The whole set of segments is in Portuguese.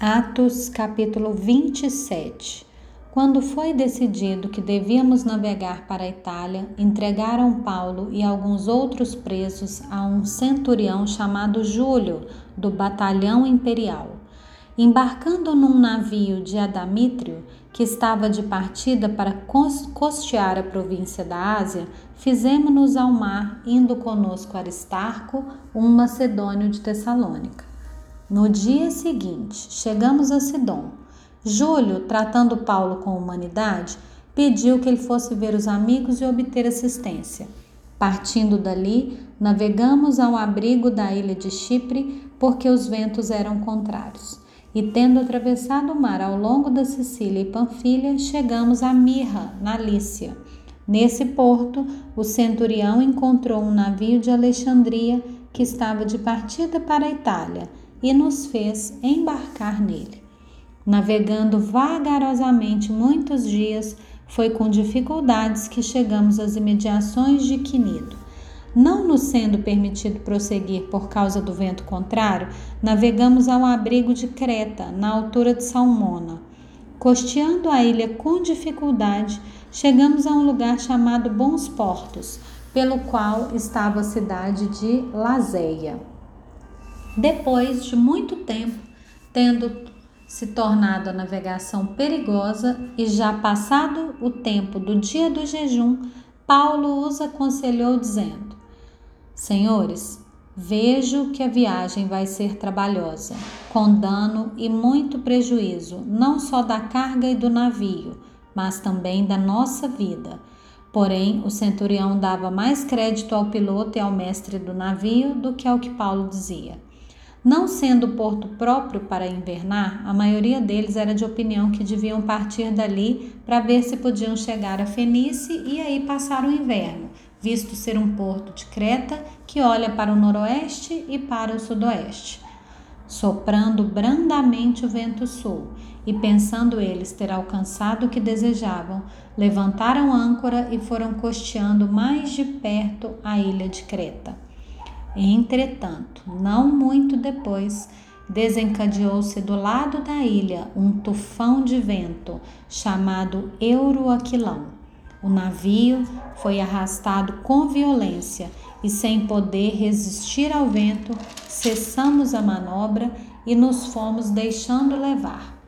Atos capítulo 27 Quando foi decidido que devíamos navegar para a Itália, entregaram Paulo e alguns outros presos a um centurião chamado Júlio, do batalhão imperial. Embarcando num navio de Adamítrio, que estava de partida para costear a província da Ásia, fizemos-nos ao mar, indo conosco Aristarco, um macedônio de Tessalônica. No dia seguinte, chegamos a Sidom. Júlio, tratando Paulo com humanidade, pediu que ele fosse ver os amigos e obter assistência. Partindo dali, navegamos ao abrigo da ilha de Chipre, porque os ventos eram contrários. E tendo atravessado o mar ao longo da Sicília e Panfilha, chegamos a Mirra, na Lícia. Nesse porto, o centurião encontrou um navio de Alexandria que estava de partida para a Itália e nos fez embarcar nele. Navegando vagarosamente muitos dias, foi com dificuldades que chegamos às imediações de Quinido. Não nos sendo permitido prosseguir por causa do vento contrário, navegamos ao abrigo de Creta, na altura de Salmona. Costeando a ilha com dificuldade, chegamos a um lugar chamado Bons Portos, pelo qual estava a cidade de Lazéia. Depois de muito tempo, tendo se tornado a navegação perigosa e já passado o tempo do dia do jejum, Paulo os aconselhou, dizendo: Senhores, vejo que a viagem vai ser trabalhosa, com dano e muito prejuízo, não só da carga e do navio, mas também da nossa vida. Porém, o centurião dava mais crédito ao piloto e ao mestre do navio do que ao que Paulo dizia. Não sendo porto próprio para invernar, a maioria deles era de opinião que deviam partir dali para ver se podiam chegar a Fenice e aí passar o inverno, visto ser um porto de Creta que olha para o noroeste e para o sudoeste. Soprando brandamente o vento sul, e pensando eles ter alcançado o que desejavam, levantaram âncora e foram costeando mais de perto a ilha de Creta. Entretanto, não muito depois, desencadeou-se do lado da ilha um tufão de vento chamado Euroaquilão. O navio foi arrastado com violência e, sem poder resistir ao vento, cessamos a manobra e nos fomos deixando levar.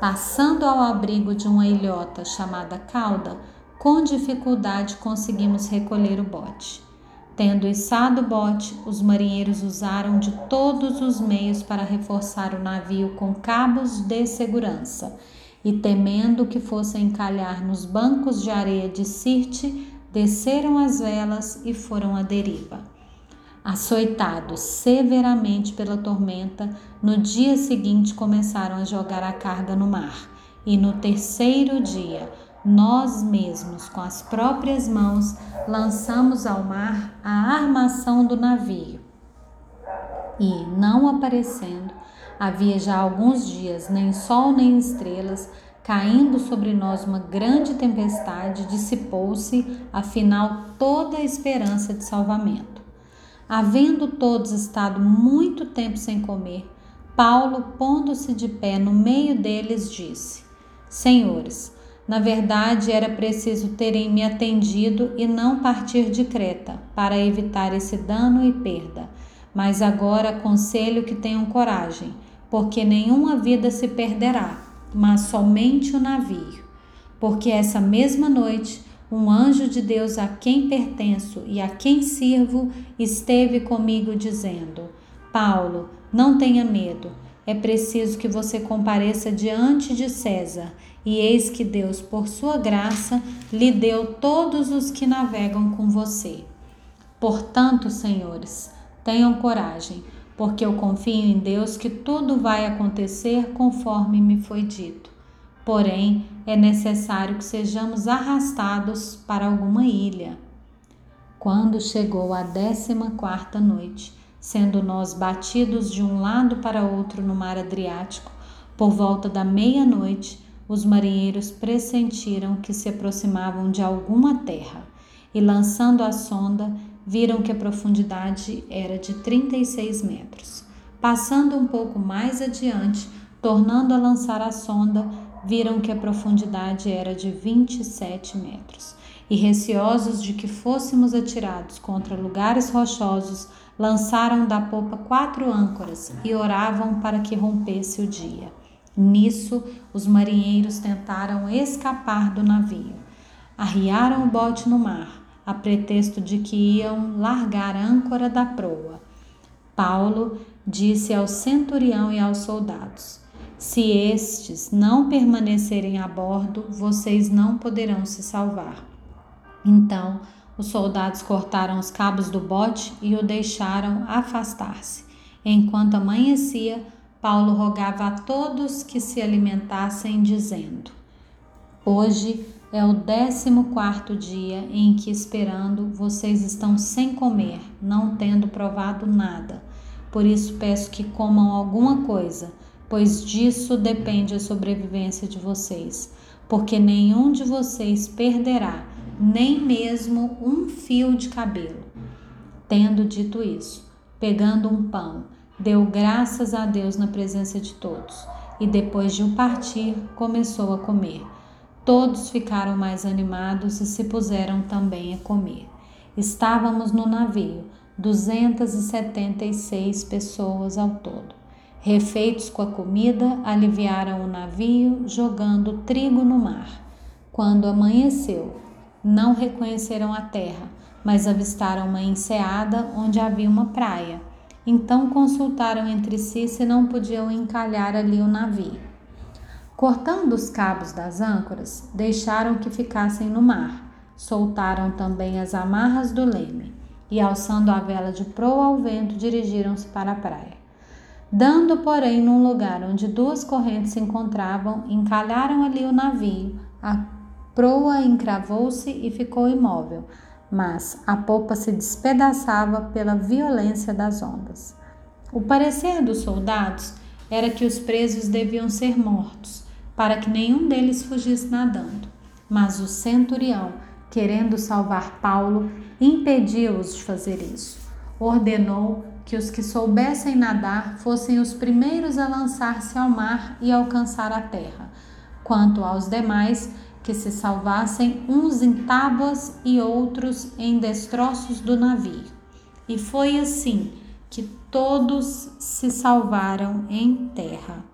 Passando ao abrigo de uma ilhota chamada Cauda, com dificuldade conseguimos recolher o bote. Tendo içado o bote, os marinheiros usaram de todos os meios para reforçar o navio com cabos de segurança, e temendo que fosse encalhar nos bancos de areia de Sirte, desceram as velas e foram à deriva. Açoitados severamente pela tormenta, no dia seguinte começaram a jogar a carga no mar, e no terceiro dia, nós mesmos, com as próprias mãos, lançamos ao mar a armação do navio. E, não aparecendo, havia já alguns dias nem sol nem estrelas, caindo sobre nós uma grande tempestade, dissipou-se, afinal, toda a esperança de salvamento. Havendo todos estado muito tempo sem comer, Paulo, pondo-se de pé no meio deles, disse: Senhores, na verdade, era preciso terem me atendido e não partir de Creta, para evitar esse dano e perda. Mas agora aconselho que tenham coragem, porque nenhuma vida se perderá, mas somente o navio. Porque essa mesma noite, um anjo de Deus a quem pertenço e a quem sirvo esteve comigo, dizendo: Paulo, não tenha medo é preciso que você compareça diante de César, e eis que Deus, por sua graça, lhe deu todos os que navegam com você. Portanto, senhores, tenham coragem, porque eu confio em Deus que tudo vai acontecer conforme me foi dito. Porém, é necessário que sejamos arrastados para alguma ilha. Quando chegou a décima quarta noite, sendo nós batidos de um lado para outro no mar Adriático, por volta da meia-noite, os marinheiros pressentiram que se aproximavam de alguma terra e, lançando a sonda, viram que a profundidade era de 36 metros. Passando um pouco mais adiante, tornando a lançar a sonda, viram que a profundidade era de 27 metros. E receosos de que fôssemos atirados contra lugares rochosos, lançaram da popa quatro âncoras e oravam para que rompesse o dia. Nisso, os marinheiros tentaram escapar do navio. Arriaram o bote no mar, a pretexto de que iam largar a âncora da proa. Paulo disse ao centurião e aos soldados: Se estes não permanecerem a bordo, vocês não poderão se salvar. Então, os soldados cortaram os cabos do bote e o deixaram afastar-se. Enquanto amanhecia, Paulo rogava a todos que se alimentassem, dizendo: Hoje é o décimo quarto dia em que, esperando, vocês estão sem comer, não tendo provado nada. Por isso peço que comam alguma coisa, pois disso depende a sobrevivência de vocês, porque nenhum de vocês perderá nem mesmo um fio de cabelo. Tendo dito isso, pegando um pão, deu graças a Deus na presença de todos, e depois de o partir, começou a comer. Todos ficaram mais animados e se puseram também a comer. Estávamos no navio, 276 pessoas ao todo. Refeitos com a comida, aliviaram o navio, jogando trigo no mar. Quando amanheceu, não reconheceram a terra, mas avistaram uma enseada onde havia uma praia. Então consultaram entre si se não podiam encalhar ali o navio. Cortando os cabos das âncoras, deixaram que ficassem no mar. Soltaram também as amarras do leme e, alçando a vela de proa ao vento, dirigiram-se para a praia. Dando, porém, num lugar onde duas correntes se encontravam, encalharam ali o navio, a proa encravou-se e ficou imóvel, mas a popa se despedaçava pela violência das ondas. O parecer dos soldados era que os presos deviam ser mortos, para que nenhum deles fugisse nadando. Mas o centurião, querendo salvar Paulo, impediu-os de fazer isso. Ordenou que os que soubessem nadar fossem os primeiros a lançar-se ao mar e alcançar a terra. Quanto aos demais, que se salvassem uns em tábuas e outros em destroços do navio. E foi assim que todos se salvaram em terra.